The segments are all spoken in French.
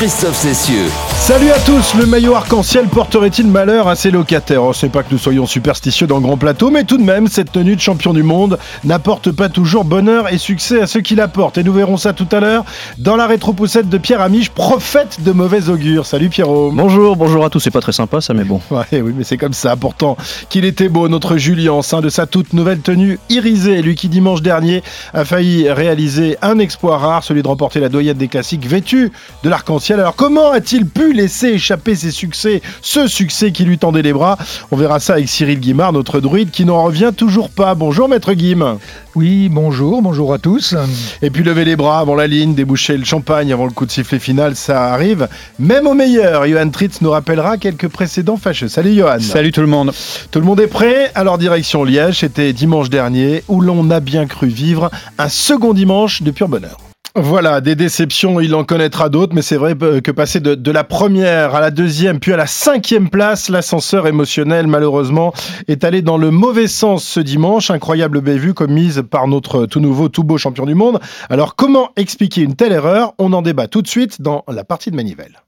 Christophe Cessieux. Salut à tous, le maillot arc-en-ciel porterait-il malheur à ses locataires On sait pas que nous soyons superstitieux dans le grand plateau, mais tout de même, cette tenue de champion du monde n'apporte pas toujours bonheur et succès à ceux qui la portent. Et nous verrons ça tout à l'heure dans la rétropoussette de Pierre Amiche, prophète de mauvais augure. Salut Pierrot. Bonjour, bonjour à tous. C'est pas très sympa ça, mais bon. Ouais, oui, mais c'est comme ça. Pourtant, qu'il était beau, notre Julien, en sein de sa toute nouvelle tenue irisée. Lui qui, dimanche dernier, a failli réaliser un exploit rare, celui de remporter la doyenne des classiques vêtu de l'arc-en-ciel. Alors, comment a-t-il pu laisser échapper ses succès, ce succès qui lui tendait les bras? On verra ça avec Cyril Guimard, notre druide, qui n'en revient toujours pas. Bonjour, maître Guim. Oui, bonjour, bonjour à tous. Et puis lever les bras avant la ligne, déboucher le champagne avant le coup de sifflet final, ça arrive. Même au meilleur, Johan Tritz nous rappellera quelques précédents fâcheux. Salut Johan. Salut tout le monde. Tout le monde est prêt? Alors direction Liège, c'était dimanche dernier, où l'on a bien cru vivre un second dimanche de pur bonheur. Voilà, des déceptions, il en connaîtra d'autres, mais c'est vrai que passer de, de, la première à la deuxième, puis à la cinquième place, l'ascenseur émotionnel, malheureusement, est allé dans le mauvais sens ce dimanche. Incroyable bévue commise par notre tout nouveau, tout beau champion du monde. Alors, comment expliquer une telle erreur? On en débat tout de suite dans la partie de Manivelle.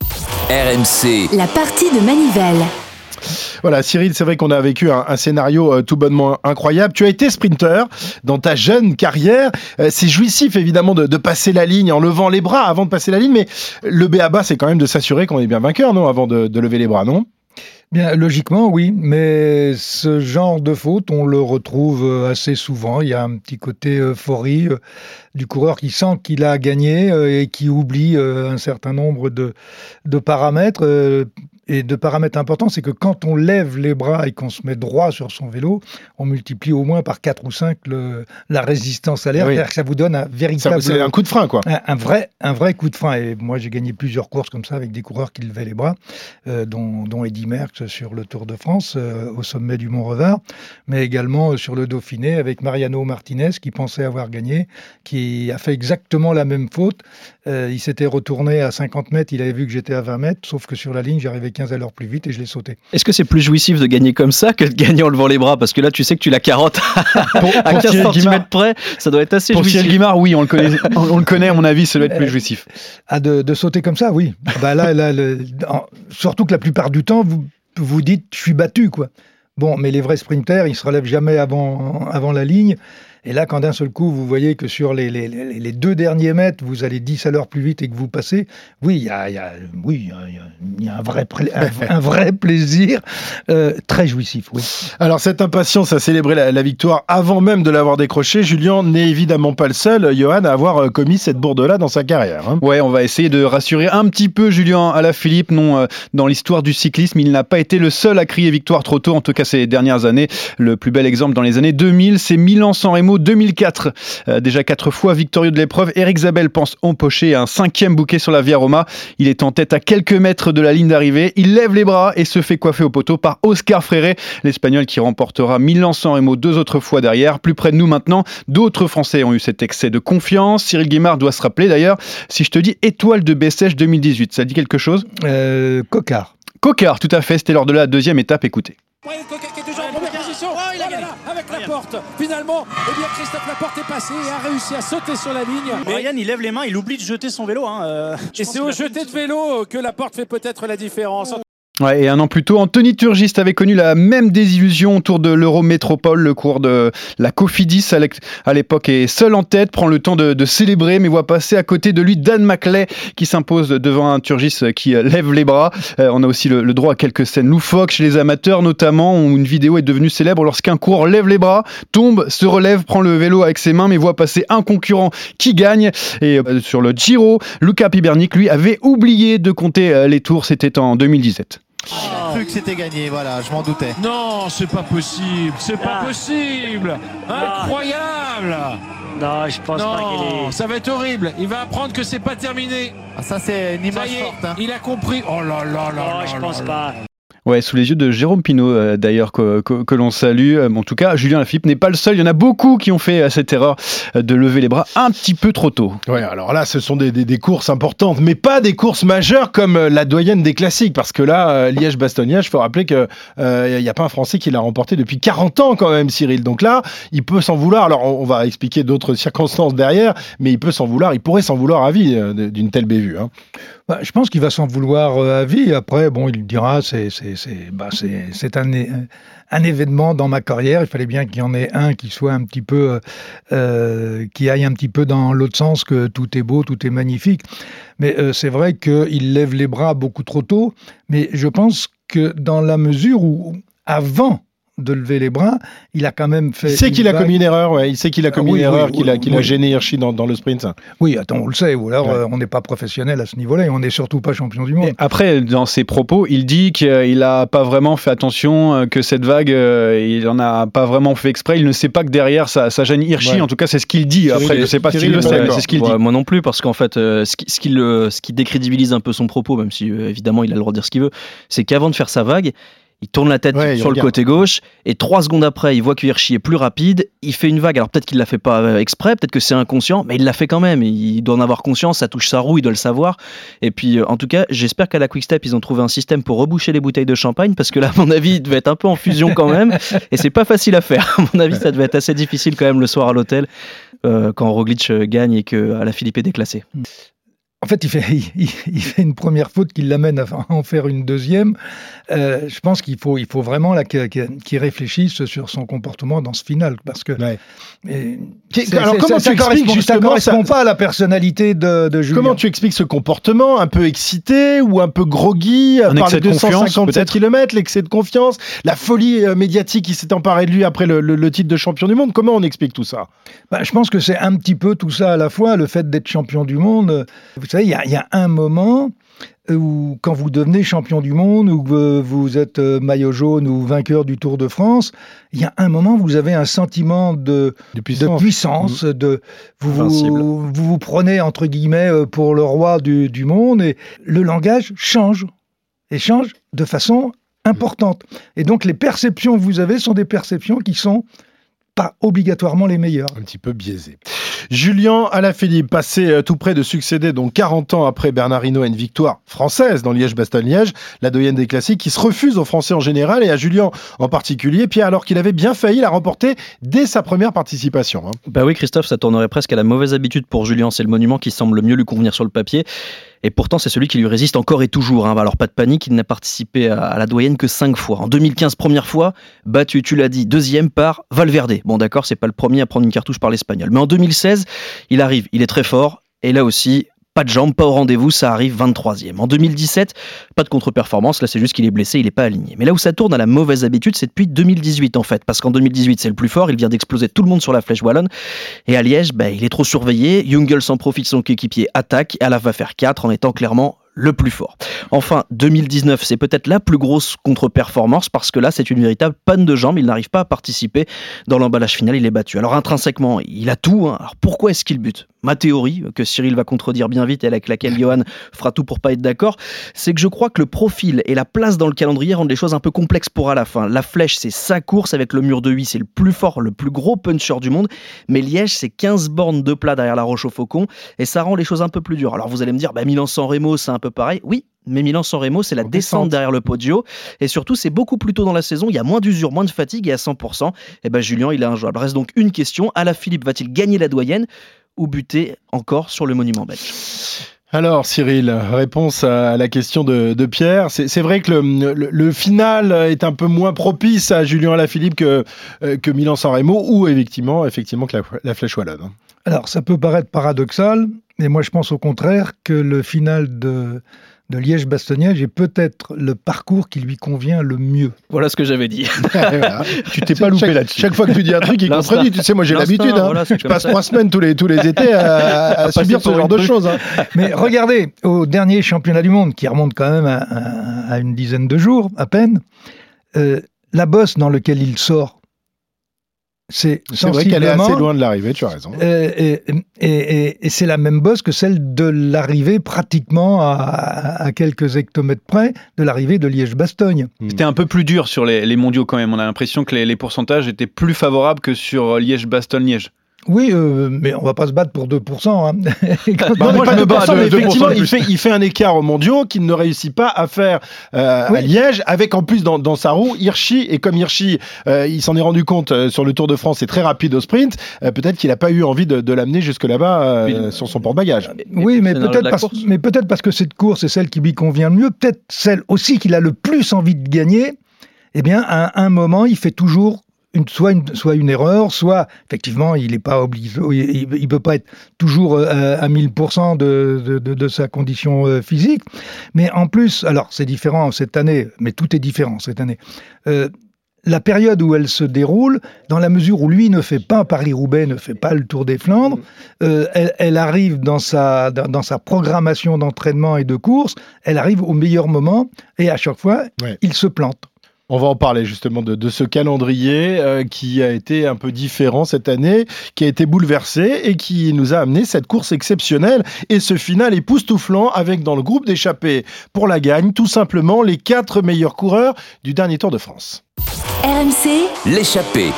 RMC. la partie de Manivelle. Voilà, Cyril, c'est vrai qu'on a vécu un, un scénario euh, tout bonnement incroyable. Tu as été sprinter dans ta jeune carrière. Euh, c'est jouissif, évidemment, de, passer la ligne en levant les bras avant de passer la ligne, mais le béaba, c'est quand même de s'assurer qu'on est bien vainqueur, non Avant de, lever les bras, non? Bien, logiquement, oui, mais ce genre de faute, on le retrouve euh, assez souvent. Il y a un petit côté euphorie du coureur qui sent qu'il a gagné et qui oublie un certain nombre de paramètres. Euh, et de paramètres importants, c'est que quand on lève les bras et qu'on se met droit sur son vélo, on multiplie au moins par 4 ou 5 le, la résistance à l'air. Oui. C'est-à-dire que ça vous donne un véritable... C'est un coup de frein, quoi. Un, un, vrai, un vrai coup de frein. Et moi, j'ai gagné plusieurs courses comme ça avec des coureurs qui levaient les bras, euh, dont, dont Eddy Merckx sur le Tour de France, euh, au sommet du Mont-Revard, mais également sur le Dauphiné avec Mariano Martinez, qui pensait avoir gagné, qui a fait exactement la même faute. Euh, il s'était retourné à 50 mètres, il avait vu que j'étais à 20 mètres, sauf que sur la ligne, j'arrivais 15 à l'heure plus vite et je l'ai sauté. Est-ce que c'est plus jouissif de gagner comme ça que de gagner en levant les bras? Parce que là, tu sais que tu la carottes pour, à 15 cm près, ça doit être assez pour jouissif. Cyril Guimard, oui, on le connaît, on, on, le connaît, à mon avis, ça doit être plus jouissif. Ah, de, de sauter comme ça, oui. bah là, là le, surtout que la plupart du temps, vous vous dites, je suis battu, quoi. Bon, mais les vrais sprinters, ils se relèvent jamais avant, avant la ligne. Et là, quand d'un seul coup, vous voyez que sur les, les, les, deux derniers mètres, vous allez 10 à l'heure plus vite et que vous passez, oui, il y a, y a, oui, y a, y a un, vrai un, un, vrai plaisir euh, très jouissif. Oui. Alors, cette impatience à célébrer la, la victoire avant même de l'avoir décroché, Julien n'est évidemment pas le seul, Johan, à avoir euh, commis cette bourde-là dans sa carrière. Hein. Ouais, on va essayer de rassurer un petit peu Julien Alaphilippe. Non, euh, dans l'histoire du cyclisme, il n'a pas été le seul à crier victoire trop tôt, en tout cas ces dernières années. Le plus bel exemple dans les années 2000, c'est Milan-San Remo 2004. Euh, déjà quatre fois victorieux de l'épreuve, Eric Zabel pense empocher un cinquième bouquet sur la Via Roma. Il est en tête à quelques mètres de la ligne d'arrivée. Il lève les bras et se fait coiffer au poteau par Oscar Freire, l'Espagnol qui remportera Milan-San Remo deux autres fois derrière. Plus près de nous maintenant, d'autres Français ont eu cet excès de confiance. Cyril Guimard doit se rappeler d'ailleurs. Si je te dis étoile de Bessèges 2018, ça dit quelque chose? Euh, Cocard. Cocard, tout à fait. C'était lors de la deuxième étape. Écoutez. Ouais, Oh, avec la porte. Finalement, eh bien, Christophe Laporte est passé et a réussi à sauter sur la ligne. Ryan, il lève les mains, il oublie de jeter son vélo. Hein. Euh, et c'est au jeté de vélo que la porte fait peut-être la différence. Ouais, et un an plus tôt, Anthony Turgiste avait connu la même désillusion autour de l'Eurométropole, le cours de la Cofidis à l'époque est seul en tête, prend le temps de, célébrer, mais voit passer à côté de lui Dan Maclay qui s'impose devant un Turgis qui lève les bras. Euh, on a aussi le, droit à quelques scènes loufoques chez les amateurs, notamment où une vidéo est devenue célèbre lorsqu'un coureur lève les bras, tombe, se relève, prend le vélo avec ses mains, mais voit passer un concurrent qui gagne. Et euh, sur le Giro, Luca Pibernik, lui, avait oublié de compter euh, les tours, c'était en 2017. J'ai cru que c'était gagné, voilà, je m'en doutais. Non, c'est pas possible, c'est pas ah. possible Incroyable Non, je pense non, pas qu'il est... ça va être horrible. Il va apprendre que c'est pas terminé. Ah, ça, c'est une image est, forte. Hein. Il a compris. Oh là là là Non, là je là pense là. pas. Ouais, sous les yeux de Jérôme Pinault, euh, d'ailleurs, que, que- l'on salue. Euh, En tout cas, Julien Lafilippe n'est pas le seul. Il y en a beaucoup qui ont fait euh, cette erreur de lever les bras un petit peu trop tôt. Ouais, alors là, ce sont des, des- courses importantes, mais pas des courses majeures comme la doyenne des classiques, parce que là, Liège-Bastogne-Liège, il faut rappeler qu'il n'y a pas un Français qui l'a remporté depuis 40 ans quand même, Cyril. Donc là, il peut s'en vouloir. Alors, on, on va expliquer d'autres circonstances derrière, mais il peut s'en vouloir, il pourrait s'en vouloir à vie d'une telle bévue. hein. Bah, je pense qu'il va s'en vouloir euh, à vie. Après, bon, il dira, c'est bah, un un événement dans ma carrière. Il fallait bien qu'il y en ait un qui soit un petit peu, euh, euh, qui aille un petit peu dans l'autre sens que tout est beau, tout est magnifique. Mais c'est vrai qu'il lève les bras beaucoup trop tôt. Mais je pense que dans la mesure où, avant de lever les bras, il a quand même fait. Il sait qu'il a commis une erreur, ouais. il sait qu'il a commis oui, une erreur, oui, qu'il a, qu'il a gêné Hirschi dans, dans le sprint. Oui, attends, on le sait. Ou alors, Ouais. euh, on n'est pas professionnel à ce niveau-là et on n'est surtout pas champion du monde. Et après, dans ses propos, il dit qu'il n'a pas vraiment fait attention, euh, que cette vague, euh, il n'en a pas vraiment fait exprès. Il ne sait pas que derrière, ça, ça gêne Hirschi. Ouais. En tout cas, c'est ce qu'il dit. Après, je ne sais pas s'il le sait, c'est ce qu'il dit. Moi non plus, parce qu'en fait, euh, ce, qui, ce, qui le- ce qui décrédibilise un peu son propos, même si évidemment il a le droit de dire ce qu'il veut, c'est qu'avant de faire sa vague, il tourne la tête Ouais, sur le regarde. côté gauche et trois secondes après, il voit que Hirschi est plus rapide. Il fait une vague. Alors peut-être qu'il l'a fait pas euh, exprès, peut-être que c'est inconscient, mais il l'a fait quand même. Il doit en avoir conscience. Ça touche sa roue, il doit le savoir. Et puis, euh, en tout cas, j'espère qu'à la Quick Step, ils ont trouvé un système pour reboucher les bouteilles de champagne parce que là, à mon avis, il devait être un peu en fusion quand même. Et c'est pas facile à faire. À mon avis, ça devait être assez difficile quand même le soir à l'hôtel euh, quand Roglic gagne et que à la Philippe est déclassé. En fait, il fait, il, il fait une première faute qui l'amène à en faire une deuxième. Euh, je pense qu'il faut, il faut vraiment qu'il réfléchisse sur son comportement dans ce final. Parce que. Ouais. Et- alors, comment ça, tu ça expliques correspond, justement ça correspond ça- pas à la personnalité de, de Julien. Comment tu expliques ce comportement un peu excité ou un peu groggy Un par excès les de confiance, 257 peut-être km, l'excès de confiance, la folie euh, médiatique qui s'est emparée de lui après le, le- le titre de champion du monde Comment on explique tout ça? Bah, je pense que c'est un petit peu tout ça à la fois, le fait d'être champion du monde. Vous savez, il y, a- il y a un moment où, quand vous devenez champion du monde, ou que vous êtes euh, maillot jaune ou vainqueur du Tour de France, il y a un moment où vous avez un sentiment de, De de puissance, de vous vous, vous vous prenez entre guillemets euh, pour le roi du, du monde et le langage change et change de façon importante. Et donc les perceptions que vous avez sont des perceptions qui sont pas obligatoirement les meilleures. Un petit peu biaisé. Julien Alaphilippe, passé euh, tout près de succéder, donc 40 ans après Bernard Hinault, à une victoire française dans Liège-Bastogne-Liège, la doyenne des classiques, qui se refuse aux Français en général et à Julien en particulier. Pierre, alors qu'il avait bien failli la remporter dès sa première participation. hein. Bah oui, Christophe, ça tournerait presque à la mauvaise habitude pour Julien. C'est le monument qui semble le mieux lui convenir sur le papier. Et pourtant, c'est celui qui lui résiste encore et toujours. hein. Alors, pas de panique, il n'a participé à, la doyenne que cinq fois. En 2015, première fois, battu, tu l'as dit, deuxième par Valverde. Bon, d'accord, c'est pas le premier à prendre une cartouche par l'Espagnol. Mais en 2016, il arrive, il est très fort. Et là aussi, pas de jambes, pas au rendez-vous, ça arrive 23e. En 2017, pas de contre-performance, là c'est juste qu'il est blessé, il n'est pas aligné. Mais là où ça tourne à la mauvaise habitude, c'est depuis 2018 en fait, parce qu'en 2018 c'est le plus fort, il vient d'exploser tout le monde sur la flèche wallonne, et à Liège, bah, il est trop surveillé, Jungel s'en profite, son coéquipier attaque, et à la va faire 4 en étant clairement le plus fort. Enfin, 2019, c'est peut-être la plus grosse contre-performance parce que là, c'est une véritable panne de jambes. Il n'arrive pas à participer dans l'emballage final. Il est battu. Alors intrinsèquement, il a tout. hein. Alors pourquoi est-ce qu'il bute? Ma théorie, que Cyril va contredire bien vite et avec laquelle Johan fera tout pour pas être d'accord, c'est que je crois que le profil et la place dans le calendrier rendent les choses un peu complexes pour à la fin. La flèche, c'est sa course avec le mur de 8, c'est le plus fort, le plus gros puncher du monde. Mais Liège, c'est 15 bornes de plat derrière la Roche au Faucon et ça rend les choses un peu plus dures. Alors vous allez me dire, bah, Milan-San Remo, c'est un peu pareil. Oui, mais Milan-San Remo, c'est la En descente descente. derrière le podio. Et surtout, c'est beaucoup plus tôt dans la saison. Il y a moins d'usure, moins de fatigue et à 100%. Et ben Julien, il est injouable. Reste donc une question. Alain Philippe va-t-il gagner la doyenne ou buter encore sur le monument belge? Alors Cyril, réponse à la question de, de Pierre. C'est vrai que le, le- le final est un peu moins propice à Julien Alaphilippe que, euh, que Milan-San Remo ou effectivement, effectivement que la, la flèche wallonne. hein. Alors, ça peut paraître paradoxal, mais moi je pense au contraire que le final de, de Liège-Bastogne-Liège est peut-être le parcours qui lui convient le mieux. Voilà ce que j'avais dit. Et voilà. Tu t'es pas loupé là-dessus. chaque fois que tu dis un truc, il contredit. Tu sais, moi j'ai l'habitude. hein. voilà, je passe trois semaines tous les, tous les étés à, subir ce genre de choses. hein. Mais regardez, au dernier championnat du monde, qui remonte quand même à, à- à une dizaine de jours à peine, euh, la bosse dans laquelle il sort, C'est vrai qu'elle est assez sensiblement- loin de l'arrivée, tu as raison. Euh, et et- et- et c'est la même bosse que celle de l'arrivée pratiquement à, à- à quelques hectomètres près de l'arrivée de Liège-Bastogne. C'était un peu plus dur sur les, les mondiaux quand même. On a l'impression que les, les pourcentages étaient plus favorables que sur Liège-Bastogne-Liège. Oui, euh, mais on va pas se battre pour 2%. Hein. Et quand- Bah, moi, moi, je me bats de- mais de effectivement, il fait, il fait un écart aux mondiaux qu'il ne réussit pas à faire euh, à. Liège, avec en plus dans, dans sa roue Hirschi. Et comme Hirschi, euh, il s'en est rendu compte euh, sur le Tour de France, c'est très rapide au sprint, euh, peut-être qu'il n'a pas eu envie de, de l'amener jusque là-bas euh, sur son porte-bagages. Oui, mais peut-être parce, mais peut-être parce que cette course est celle qui lui convient le mieux, peut-être celle aussi qu'il a le plus envie de gagner. Eh bien, à un moment, il fait toujours une, soit, une, soit une erreur, soit effectivement, il n'est pas obligé, il ne peut pas être toujours euh, à 1000% de, de, de, de sa condition euh, physique. Mais en plus, alors c'est différent cette année, mais tout est différent cette année. Euh, la période où elle se déroule, dans la mesure où lui ne fait pas Paris-Roubaix, ne fait pas le Tour des Flandres, euh, elle, elle arrive dans sa, dans, dans sa programmation d'entraînement et de course, elle arrive au meilleur moment et à chaque fois, Ouais. il se plante. On va en parler justement de, de ce calendrier euh, qui a été un peu différent cette année, qui a été bouleversé et qui nous a amené cette course exceptionnelle et ce final époustouflant avec dans le groupe d'échappés pour la gagne tout simplement les quatre meilleurs coureurs du dernier Tour de France. RMC, L'échappée.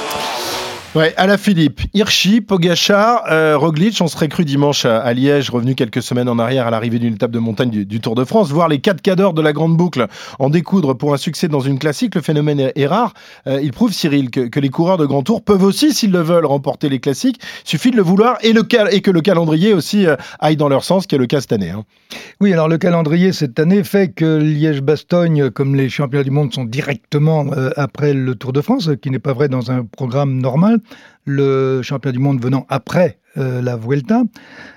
Ouais, à la Philippe, Hirschi, Pogachar, euh, Roglic, on serait cru dimanche à, Liège, revenu quelques semaines en arrière à l'arrivée d'une étape de montagne du, Tour de France, voir les quatre cadors de la grande boucle en découdre pour un succès dans une classique, le phénomène est, rare. Euh, il prouve, Cyril, que, les coureurs de grand tour peuvent aussi, s'ils le veulent, remporter les classiques. Suffit de le vouloir et, que le calendrier aussi euh, aille dans leur sens, qui est le cas cette année. hein. Oui, alors le calendrier cette année fait que Liège-Bastogne, comme les championnats du monde sont directement après le Tour de France, ce qui n'est pas vrai dans un programme normal, le championnat du monde venant après euh, la Vuelta,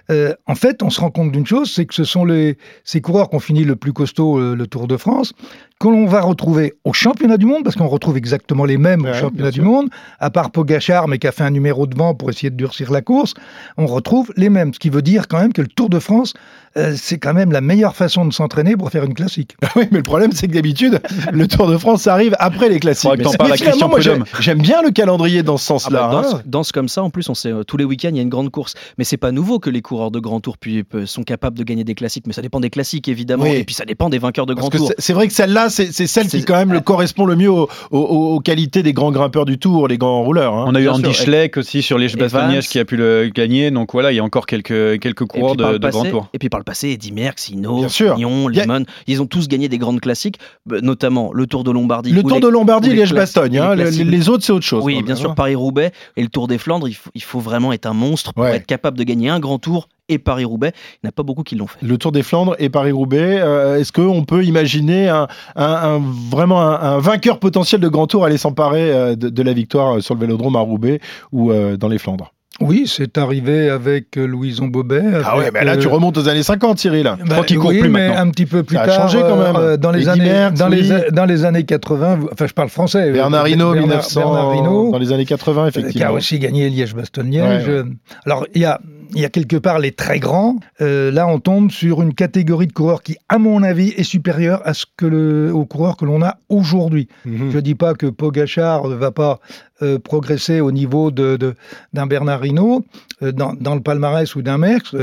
euh, en fait, on se rend compte d'une chose, c'est que ce sont les, ces coureurs qui ont fini le plus costaud euh, le Tour de France, que l'on va retrouver au championnat du monde, parce qu'on retrouve exactement les mêmes Ouais, au championnat du monde, à part Pogachar, mais qui a fait un numéro devant pour essayer de durcir la course, on retrouve les mêmes. Ce qui veut dire quand même que le Tour de France, euh, c'est quand même la meilleure façon de s'entraîner pour faire une classique. Oui, mais le problème, c'est que d'habitude, le Tour de France arrive après les classiques. Mais finalement, moi, j'aime- bien le calendrier dans ce Ah sens-là. bah, danse, hein. danse comme ça, en plus, on sait, euh, tous les week-ends, il y a une grande course. Mais c'est pas nouveau que les coureurs de grand tour puis, euh, sont capables de gagner des classiques. Mais ça dépend des classiques, évidemment. Oui. Et puis ça dépend des vainqueurs de Parce grand que tour. c'est- c'est vrai que celle-là, c'est celle qui quand même le correspond le mieux aux, aux- aux qualités des grands grimpeurs du Tour, les grands rouleurs. hein. On a eu Andy. Schleck aussi sur les Evans. Liège qui a pu le gagner. Donc voilà, il y a encore quelques, quelques coureurs de, grand tour. et puis par le passé, Eddy Merckx, Hino, a- Lemon, ils ont tous gagné des grandes classiques, bah, notamment le Tour de Lombardie. Le ou Tour les- de Lombardie, les Liège-Bastogne. hein. les Les, autres, c'est autre chose. Oui, quand bien sûr, hein. Paris-Roubaix et le Tour des Flandres, il faut, il faut vraiment être un monstre pour être capable de gagner un grand tour et Paris-Roubaix. Il n'y en a pas beaucoup qui l'ont fait. Le Tour des Flandres et Paris-Roubaix, euh, est-ce qu'on peut imaginer un, un- un- vraiment un, un vainqueur potentiel de grand tour aller s'emparer euh, de, de la victoire sur le vélodrome à Roubaix ou euh, dans les Flandres? Oui, c'est arrivé avec euh, Louison Bobet. Ah ouais, avec, mais là, tu euh, remontes aux années 50, Cyril. bah, crois qu'il court oui, plus mais maintenant. un petit peu plus Ça a tard, changé quand même. euh, dans les Eddy années, Merckx, dans les, oui. dans les années 80. Enfin, je parle français. Bernard euh, Hinault, Bernard- 1900, Bernard Hinault, dans les années 80, euh, qui a effectivement. aussi gagné Liège-Bastogne-Liège. Ouais, ouais. Euh, Alors, il y a, il y a quelque part les très grands. Euh, là, on tombe sur une catégorie de coureurs qui, à mon avis, est supérieure à ce que le, aux coureurs que l'on a aujourd'hui. Mhm. Je ne dis pas que Pogachar ne va pas euh, progresser au niveau de- de- d'un Bernard Hinault, euh, dans, dans le palmarès ou d'un Merckx,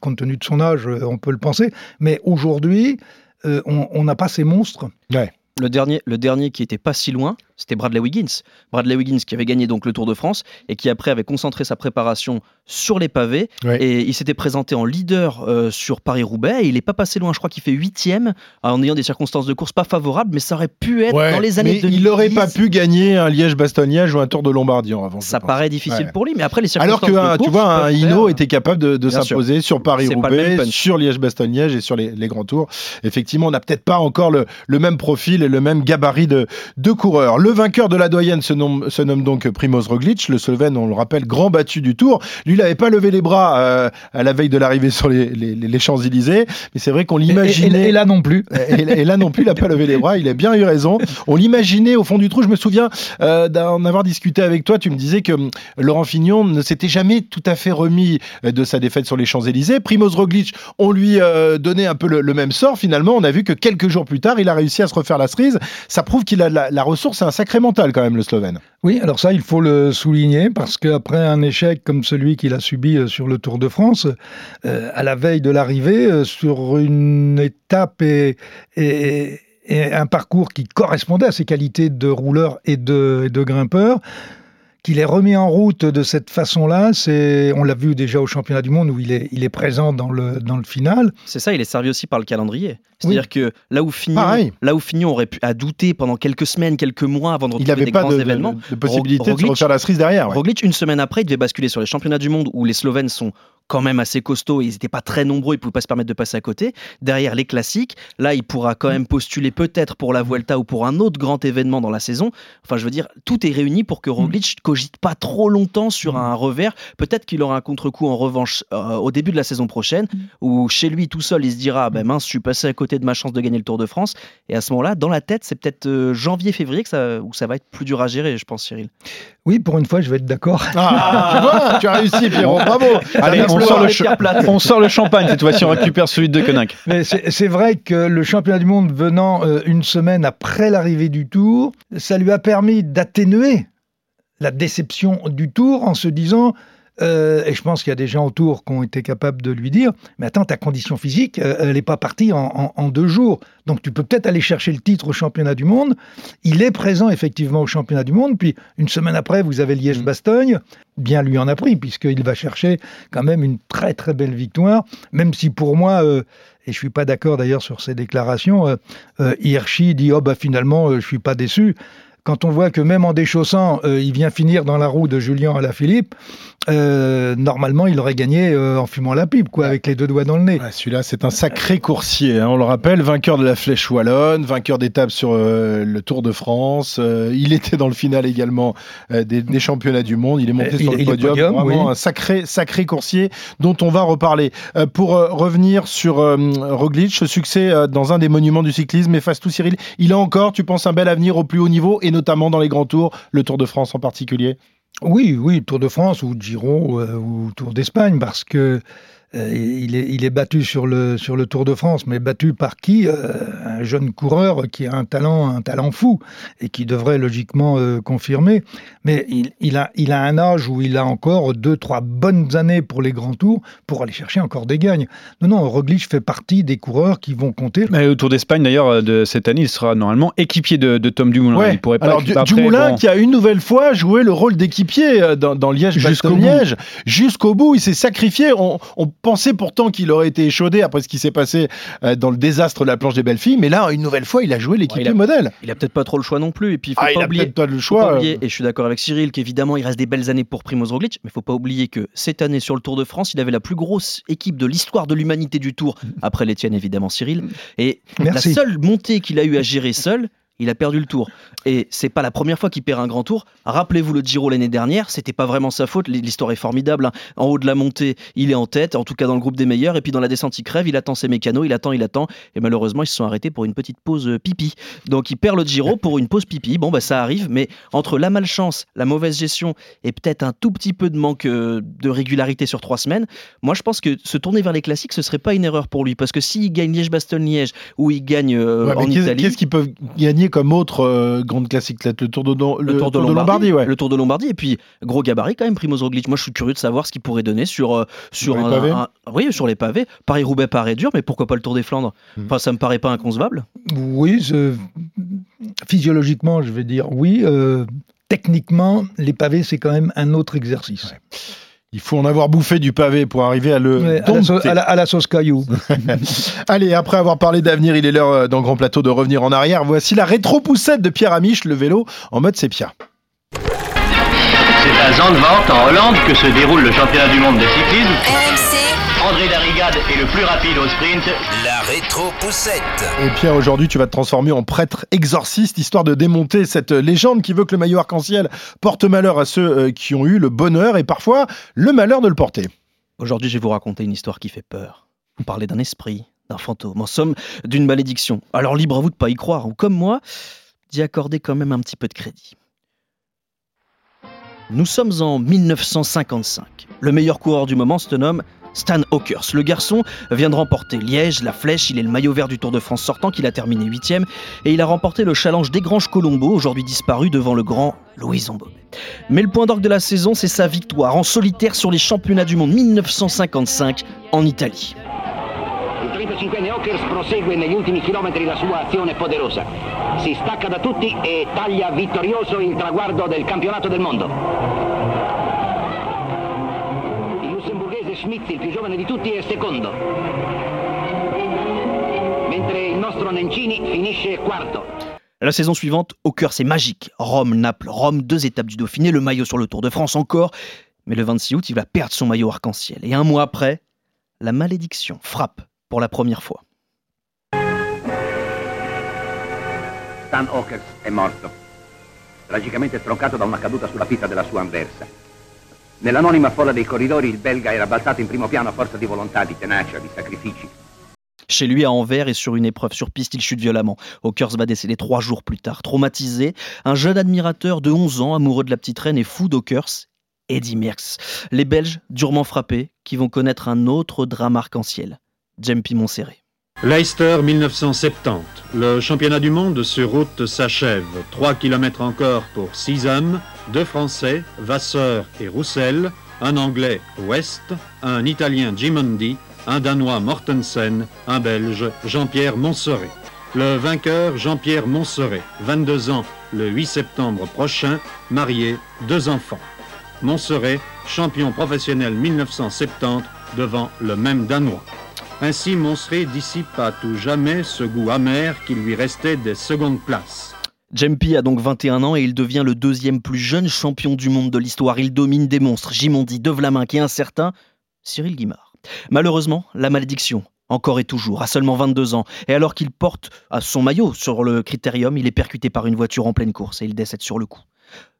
compte tenu de son âge, on peut le penser. Mais aujourd'hui, on on n'a pas ces monstres. Le dernier, le dernier qui était pas si loin, c'était Bradley Wiggins. Bradley Wiggins qui avait gagné donc le Tour de France et qui après avait concentré sa préparation sur les pavés Ouais. et il s'était présenté en leader euh, sur Paris-Roubaix et il est pas passé loin, je crois qu'il fait huitième en ayant des circonstances de course pas favorables mais ça aurait pu être Ouais, dans les années mais 2010. il n'aurait pas pu gagner un Liège-Bastogne-Liège ou un Tour de Lombardie en revanche. Ça paraît difficile Ouais. pour lui mais après les Alors circonstances que, de un- tu vois, un Hino faire- était capable de, s'imposer sur Paris-Roubaix, sur Liège-Bastogne-Liège et sur les, les grands tours. Effectivement, on n'a peut-être pas encore le, le même profil et le même gabarit de, de coureurs. Le vainqueur de la doyenne se nomme, se nomme donc Primoz Roglic, le Slovène, on le rappelle, grand battu du Tour. Lui, il n'avait pas levé les bras euh, à la veille de l'arrivée sur les, les- les Champs-Élysées, mais c'est vrai qu'on Et- et- l'imaginait. Et, là non plus. Et, et là non plus, il n'a pas levé les bras, il a bien eu raison. On l'imaginait au fond du trou. Je me souviens euh, d'en avoir discuté avec toi. Tu me disais que hum, Laurent Fignon ne s'était jamais tout à fait remis euh, de sa défaite sur les Champs-Élysées. Primoz Roglic, on lui euh, donnait un peu le, le même sort. Finalement, on a vu que quelques jours plus tard, il a réussi à se refaire la, Ça prouve qu'il a la, ressource et un sacré quand même, le Slovène. Oui, alors ça, il faut le souligner parce qu'après un échec comme celui qu'il a subi euh, sur le Tour de France, euh, à la veille de l'arrivée, euh, sur une étape et, un parcours qui correspondait à ses qualités de rouleur et de grimpeur, qu'il est remis en route de cette façon-là, c'est, on l'a vu déjà au championnat du monde où il est, il est présent dans le, dans le final. C'est ça, il est servi aussi par le calendrier. C'est-à-dire oui. que là où Fignon, Pareil. là où Fignon aurait pu à douter pendant quelques semaines, quelques mois avant de retrouver il n'avait des pas grands de, événements, de, de possibilité Roglic, de se refaire la cerise derrière. Ouais. Roglic, une semaine après, il devait basculer sur les championnats du monde où les Slovènes sont quand même assez costauds, ils n'étaient pas très nombreux, ils ne pouvaient pas se permettre de passer à côté. Derrière les classiques, là, il pourra quand même postuler peut-être pour la Vuelta ou pour un autre grand événement dans la saison. Enfin, je veux dire, tout est réuni pour que Roglic cogite pas trop longtemps sur un revers. Peut-être qu'il aura un contre-coup en revanche euh, au début de la saison prochaine, où chez lui tout seul, il se dira, ben mince, je suis passé à côté de ma chance de gagner le Tour de France. Et à ce moment-là, dans la tête, c'est peut-être euh, janvier-février ça, où ça va être plus dur à gérer, je pense, Cyril. Oui, pour une fois, je vais être d'accord. Ah, tu vois, tu as réussi, Pierrot, bravo. Allez, on sort, le on sort, le champagne cette fois-ci, on récupère celui de Konak. Mais c'est vrai que le championnat du monde venant euh, une semaine après l'arrivée du Tour, ça lui a permis d'atténuer la déception du Tour en se disant euh, et je pense qu'il y a des gens autour qui ont été capables de lui dire Mais attends, ta condition physique, euh, elle n'est pas partie en, en, en, deux jours. Donc tu peux peut-être aller chercher le titre au championnat du monde. Il est présent effectivement au championnat du monde. Puis une semaine après, vous avez Liège-Bastogne. Bien lui en a pris, puisqu'il va chercher quand même une très très belle victoire. Même si pour moi. Euh, et je suis pas d'accord d'ailleurs sur ses déclarations. Hirschi dit oh bah finalement je suis pas déçu quand on voit que même en déchaussant, euh, il vient finir dans la roue de Julien Alaphilippe, euh, normalement, il aurait gagné euh, en fumant la pipe, quoi, avec les deux doigts dans le nez. Celui-là, c'est un sacré coursier. Hein, on le rappelle, vainqueur de la Flèche Wallonne, vainqueur d'étape sur le Tour de France. Il était dans le final également des, des, championnats du monde. Il est monté il, sur le il podium. podium Vraiment oui. un sacré, sacré coursier dont on va reparler. Pour revenir sur Roglic, ce succès dans un des monuments du cyclisme, efface tout Cyril. Il a encore, tu penses, un bel avenir au plus haut niveau et notamment dans les grands tours, le Tour de France en particulier? Oui, oui, Tour de France ou Giro euh, ou Tour d'Espagne, parce que il, est, il est battu sur le, sur le Tour de France, mais battu par qui euh, Un jeune coureur qui a un talent, un talent fou et qui devrait logiquement euh, confirmer. Mais il, il, a, il a un âge où il a encore deux, trois bonnes années pour les grands tours pour aller chercher encore des gagnes. Non, non, Roglic fait partie des coureurs qui vont compter. Mais au Tour d'Espagne, d'ailleurs, de cette année, il sera normalement équipier de, de Tom Dumoulin. Ouais. Il pourrait pas Alors, du, Dumoulin bon. qui a une nouvelle fois joué le rôle d'équipier euh, dans, dans Liège, jusqu'au Liège, jusqu'au bout. Il s'est sacrifié. On, on pensait pourtant qu'il aurait été échaudé après ce qui s'est passé euh, dans le désastre de la planche des belles filles, mais là, une nouvelle fois, il a joué l'équipier ouais, modèle. Il a peut-être pas trop le choix non plus. Et puis, il faut ah, pas il oublier, a pas le choix. Pas oublier, et je suis d'accord avec Cyril qu'évidemment, il reste des belles années pour Primoz Roglic, mais il faut pas oublier que cette année sur le Tour de France, il avait la plus grosse équipe de l'histoire de l'humanité du Tour, après l'Etienne évidemment Cyril, et Merci. la seule montée qu'il a eu à gérer seul, il a perdu le tour. Et c'est pas la première fois qu'il perd un grand tour. Rappelez-vous le Giro l'année dernière, c'était pas vraiment sa faute. L'histoire est formidable. Hein. En haut de la montée, il est en tête, en tout cas dans le groupe des meilleurs. Et puis dans la descente, il crève, il attend ses mécanos, il attend, il attend. Et malheureusement, ils se sont arrêtés pour une petite pause euh, pipi. Donc il perd le Giro pour une pause pipi. Bon, bah ça arrive, mais entre la malchance, la mauvaise gestion et peut-être un tout petit peu de manque euh, de régularité sur trois semaines, moi je pense que se tourner vers les classiques, ce serait pas une erreur pour lui. Parce que s'il gagne Liège-Bastogne-Liège ou il gagne euh, ouais, en qu'est-ce, Italie. Qu'est-ce qu'ils peuvent gagner comme autre euh, grande classique Le Tour de, le, le tour de tour Lombardie, de Lombardie ouais. le Tour de Lombardie et puis gros gabarit quand même Primoz Roglic. Moi je suis curieux de savoir ce qu'il pourrait donner sur euh, sur, un, oui sur les pavés. Paris Roubaix paraît dur mais pourquoi pas le Tour des Flandres? Hmm. Enfin ça me paraît pas inconcevable. Oui, je... physiologiquement je vais dire oui. Euh, techniquement les pavés c'est quand même un autre exercice. Ouais. Il faut en avoir bouffé du pavé pour arriver à le ouais, à, la so à, la, à, la sauce caillou. Allez, après avoir parlé d'avenir, il est l'heure euh, dans Grand Plateau de revenir en arrière. Voici la rétro-poussette de Pierre Amiche, le vélo en mode sépia. C'est à Zandvoort, en Hollande, que se déroule le championnat du monde de cyclisme. André Darrigade est le plus rapide au sprint. La rétro-poussette. Et Pierre, aujourd'hui, tu vas te transformer en prêtre exorciste, histoire de démonter cette légende qui veut que le maillot arc-en-ciel porte malheur à ceux euh, qui ont eu le bonheur et parfois le malheur de le porter. Aujourd'hui, je vais vous raconter une histoire qui fait peur. Vous parlez d'un esprit, d'un fantôme, en somme, d'une malédiction. Alors libre à vous de pas y croire, ou comme moi, d'y accorder quand même un petit peu de crédit. Nous sommes en 1955. Le meilleur coureur du moment se nomme Stan Hawkers. Le garçon vient de remporter Liège, la Flèche, il est le maillot vert du Tour de France sortant qu'il a terminé 8 et il a remporté le challenge des Granges Colombo, aujourd'hui disparu devant le grand Louis Zombo. Mais le point d'orgue de la saison, c'est sa victoire en solitaire sur les championnats du monde 1955 en Italie. Il 35enne Hawkers prosegue la sua azione poderosa. Si da tutti e taglia vittorioso il traguardo del campionato del mondo. Schmitz, il più giovane di tutti, è secondo. Mentre il nostro Nencini finisce quarto. La saison suivante, au cœur, c'est magique. Rome, Naples, Rome, deux étapes du Dauphiné, le maillot sur le Tour de France encore. Mais le 26 août, il va perdre son maillot arc-en-ciel. Et un mois après, la malédiction frappe pour la première fois. Stan Hawkers è morto, tragicamente stroncato da una caduta sulla pista della sua anversa. Nell'anonima folla dei corridori il belga era balzato in primo piano a forza di volontà, di tenacia, di sacrifici. Chez lui, à Anvers et sur une épreuve sur piste, il chute violemment. Hawkers va décéder trois jours plus tard. Traumatisé, un jeune admirateur de 11 ans, amoureux de la petite reine et fou d'Hawkers, Eddie Merckx. Les Belges, durement frappés, qui vont connaître un autre drame arc-en-ciel. Jempi Montserrat. Leicester 1970. Le championnat du monde sur route s'achève. 3 km encore pour 6 hommes, 2 Français, Vasseur et Roussel, un Anglais, West, un Italien, Gimondi, un Danois, Mortensen, un Belge, Jean-Pierre Montserrat. Le vainqueur, Jean-Pierre Montserrat, 22 ans, le 8 septembre prochain, marié, deux enfants. Montserrat, champion professionnel 1970 devant le même Danois. Ainsi, Montserrat dissipe à tout jamais ce goût amer qui lui restait des secondes places. Jempi a donc 21 ans et il devient le deuxième plus jeune champion du monde de l'histoire. Il domine des monstres, Jimondi, De Vlaminck qui est incertain, Cyril Guimard. Malheureusement, la malédiction, encore et toujours, à seulement 22 ans, et alors qu'il porte son maillot sur le critérium, il est percuté par une voiture en pleine course et il décède sur le coup.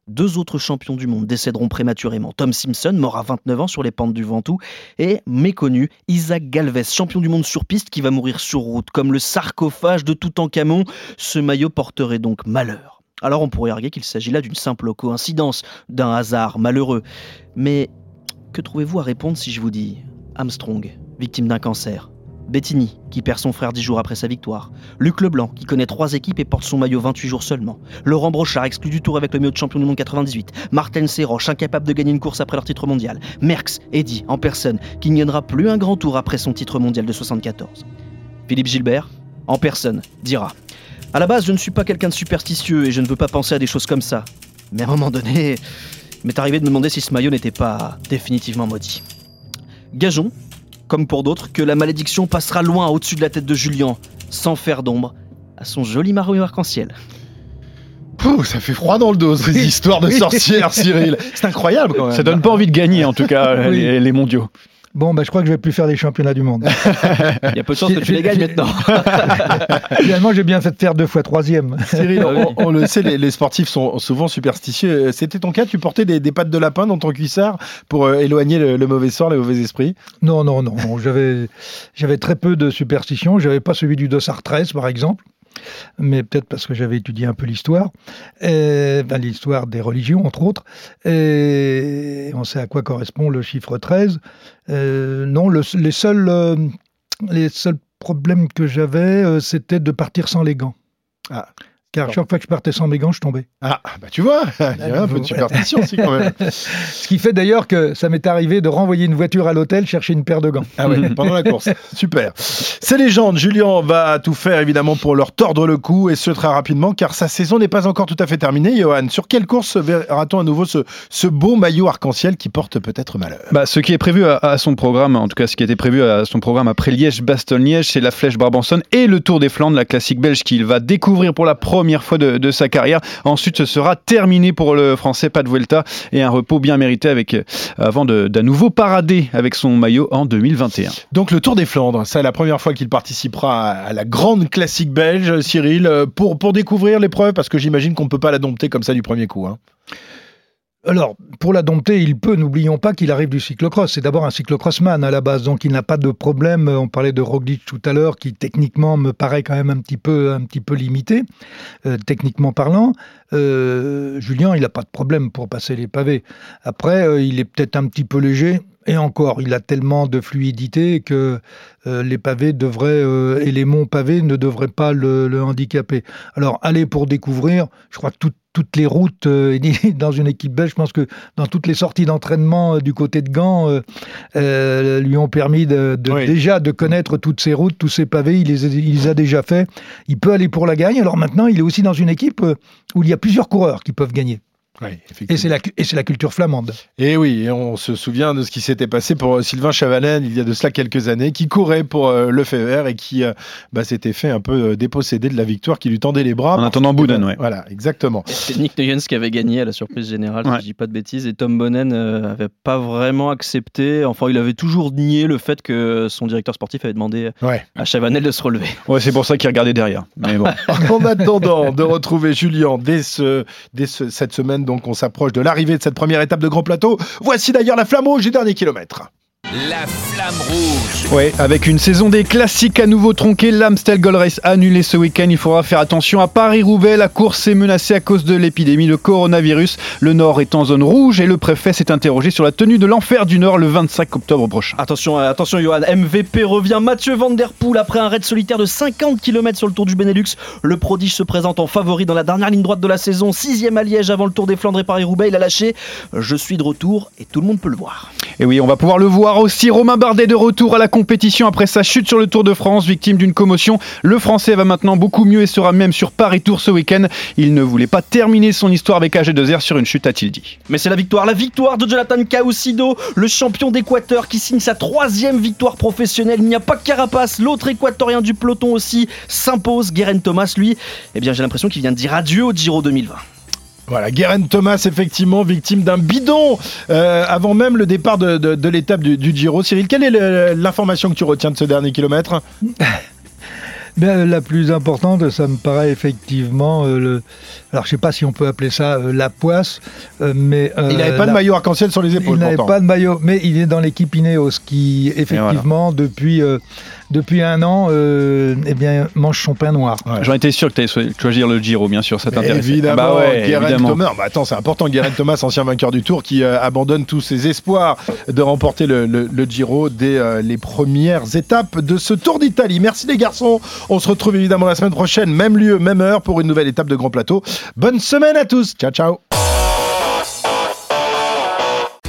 Deux autres champions du monde décéderont prématurément. Tom Simpson, mort à 29 ans sur les pentes du Ventoux, et méconnu Isaac Galvez, champion du monde sur piste qui va mourir sur route, comme le sarcophage de Toutankhamon. Ce maillot porterait donc malheur. Alors on pourrait arguer qu'il s'agit là d'une simple coïncidence, d'un hasard malheureux. Mais que trouvez-vous à répondre si je vous dis Armstrong, victime d'un cancer? Bettini, qui perd son frère dix jours après sa victoire. Luc Leblanc, qui connaît trois équipes et porte son maillot 28 jours seulement. Laurent Brochard, exclu du tour avec le maillot de champion du monde 98. Martin Serroche, incapable de gagner une course après leur titre mondial. Merckx, Eddy, en personne, qui ne gagnera plus un grand tour après son titre mondial de 74. Philippe Gilbert, en personne, dira À la base, je ne suis pas quelqu'un de superstitieux et je ne veux pas penser à des choses comme ça. Mais à un moment donné, m'est arrivé de me demander si ce maillot n'était pas définitivement maudit. Gageons comme pour d'autres, que la malédiction passera loin au-dessus de la tête de Julien, sans faire d'ombre à son joli maillot arc-en-ciel. Pouh, ça fait froid dans le dos, ces histoires de sorcières, Cyril. C'est incroyable quand même. Ça donne pas envie de gagner, en tout cas, Oui. les, les mondiaux. Bon, bah, je crois que je vais plus faire les championnats du monde. Il y a peu de chances que tu les gagnes maintenant. Finalement, j'ai bien fait de faire deux fois troisième. Cyril, on, on le sait, les, les sportifs sont souvent superstitieux. C'était ton cas, tu portais des, des pattes de lapin dans ton cuissard pour euh, éloigner le, le mauvais sort, les mauvais esprits? Non, non, non. non. J'avais, j'avais très peu de superstitions. J'avais pas celui du dossard 13, par exemple. Mais peut-être parce que j'avais étudié un peu l'histoire, l'histoire des religions, entre autres. Et on sait à quoi correspond le chiffre 13. Euh, non, le- les, seuls, euh, les seuls problèmes que j'avais, euh, c'était de partir sans les gants. Ah. Car chaque fois que je partais sans mes gants, je tombais. Ah, bah tu vois, il y a un peu de superstition aussi quand même. Ce qui fait d'ailleurs que ça m'est arrivé de renvoyer une voiture à l'hôtel chercher une paire de gants. Ah ouais, pendant la course. Super. Ces légendes, Julien va tout faire évidemment pour leur tordre le cou et ce très rapidement car sa saison n'est pas encore tout à fait terminée. Johan, sur quelle course verra-t-on à nouveau ce, ce beau maillot arc-en-ciel qui porte peut-être malheur? Bah, ce qui est prévu à, à son programme, en tout cas ce qui était prévu à son programme après Liège-Bastogne-Liège, c'est la Flèche Barbanson et le Tour des Flandres, la classique belge qu'il va découvrir pour la première fois de, de sa carrière. Ensuite, ce sera terminé pour le français Pat Vuelta et un repos bien mérité avec, euh, avant de- d'un nouveau parader avec son maillot en 2021. Donc le Tour des Flandres, c'est la première fois qu'il participera à la grande classique belge, Cyril, euh, pour, pour découvrir l'épreuve, parce que j'imagine qu'on ne peut pas la dompter comme ça du premier coup. hein. Alors, pour la dompter, il peut, n'oublions pas qu'il arrive du cyclocross. C'est d'abord un cyclocrossman à la base, donc il n'a pas de problème. On parlait de Roglic tout à l'heure, qui techniquement me paraît quand même un petit peu, un petit peu limité, euh, techniquement parlant. Euh, Julien, il n'a pas de problème pour passer les pavés. Après, euh, il est peut-être un petit peu léger. Et encore, il a tellement de fluidité que les pavés devraient et les monts pavés ne devraient pas le, handicaper. Alors, aller pour découvrir, je crois que tout- toutes les routes euh, dans une équipe belge, je pense que dans toutes les sorties d'entraînement euh, du côté de Gand, euh, euh, lui ont permis de, de- déjà de connaître toutes ces routes, tous ces pavés. Il les, a, il les a déjà fait. Il peut aller pour la gagne. Alors maintenant, il est aussi dans une équipe où il y a plusieurs coureurs qui peuvent gagner. Et c'est la, cu- et c'est la culture flamande. Et oui, et on se souvient de ce qui s'était passé pour euh, Sylvain Chavanel il y a de cela quelques années, qui courait pour euh, le Fever et qui euh, bah, s'était fait un peu euh, déposséder de la victoire, qui lui tendait les bras. En attendant Bouden, ouais. Voilà, exactement. C'est Nick Nuyens qui avait gagné à la surprise générale, Ouais. si je dis pas de bêtises, et Tom Bonnen euh, avait pas vraiment accepté. Enfin, il avait toujours nié le fait que son directeur sportif avait demandé Ouais. à Chavanel de se relever. Ouais, c'est pour ça qu'il regardait derrière. Mais bon. en attendant de retrouver Julien dès, ce, dès ce- cette semaine, donc on s'approche de l'arrivée de cette première étape de Grand Plateau. Voici d'ailleurs la flamme rouge du dernier kilomètre. La flamme rouge. Ouais, avec une saison des classiques à nouveau tronquée, l'Amstel Gold Race annulée ce week-end. Il faudra faire attention à Paris-Roubaix. La course est menacée à cause de l'épidémie de coronavirus. Le Nord est en zone rouge et le préfet s'est interrogé sur la tenue de l'enfer du Nord le 25 octobre prochain. Attention, euh, attention, Johan. MVP revient. Mathieu Van Der Poel après un raid solitaire de 50 km sur le Tour du Benelux. Le prodige se présente en favori dans la dernière ligne droite de la saison. Sixième à Liège avant le Tour des Flandres et Paris-Roubaix. Il a lâché. Je suis de retour et tout le monde peut le voir. Et oui, on va pouvoir le voir aussi. Romain Bardet de retour à la compétition après sa chute sur le Tour de France, victime d'une commotion. Le Français va maintenant beaucoup mieux et sera même sur Paris Tour ce week-end. Il ne voulait pas terminer son histoire avec AG2R sur une chute, a-t-il dit. Mais c'est la victoire, la victoire de Jonathan Caucido, le champion d'Équateur qui signe sa troisième victoire professionnelle. Il n'y a pas que Carapace, l'autre équatorien du peloton aussi s'impose. Guerin Thomas, lui, eh bien j'ai l'impression qu'il vient de dire adieu au Giro 2020. Voilà, Guerin Thomas, effectivement, victime d'un bidon euh, avant même le départ de, de- de l'étape du, du Giro. Cyril, quelle est l'information que tu retiens de ce dernier kilomètre? Ben, la plus importante, ça me paraît effectivement euh, le. Alors, je sais pas si on peut appeler ça euh, la poisse, euh, mais. Il n'avait pas de maillot arc-en-ciel sur les épaules, Il n'avait pas de maillot, mais il est dans l'équipe Ineos qui, effectivement, depuis, depuis un an, euh, eh bien, mange son pain noir. J'en étais sûr que tu allais choisir le Giro, bien sûr, ça t'intéresse. Évidemment, bah ouais, Guerin évidemment. Thomas. Bah attends, c'est important. Guerin Thomas, ancien vainqueur du Tour, qui euh, abandonne tous ses espoirs de remporter le, le- le Giro dès euh, les premières étapes de ce Tour d'Italie. Merci les garçons. On se retrouve évidemment la semaine prochaine, même lieu, même heure, pour une nouvelle étape de Grand Plateau. Bonne semaine à tous. Ciao, ciao.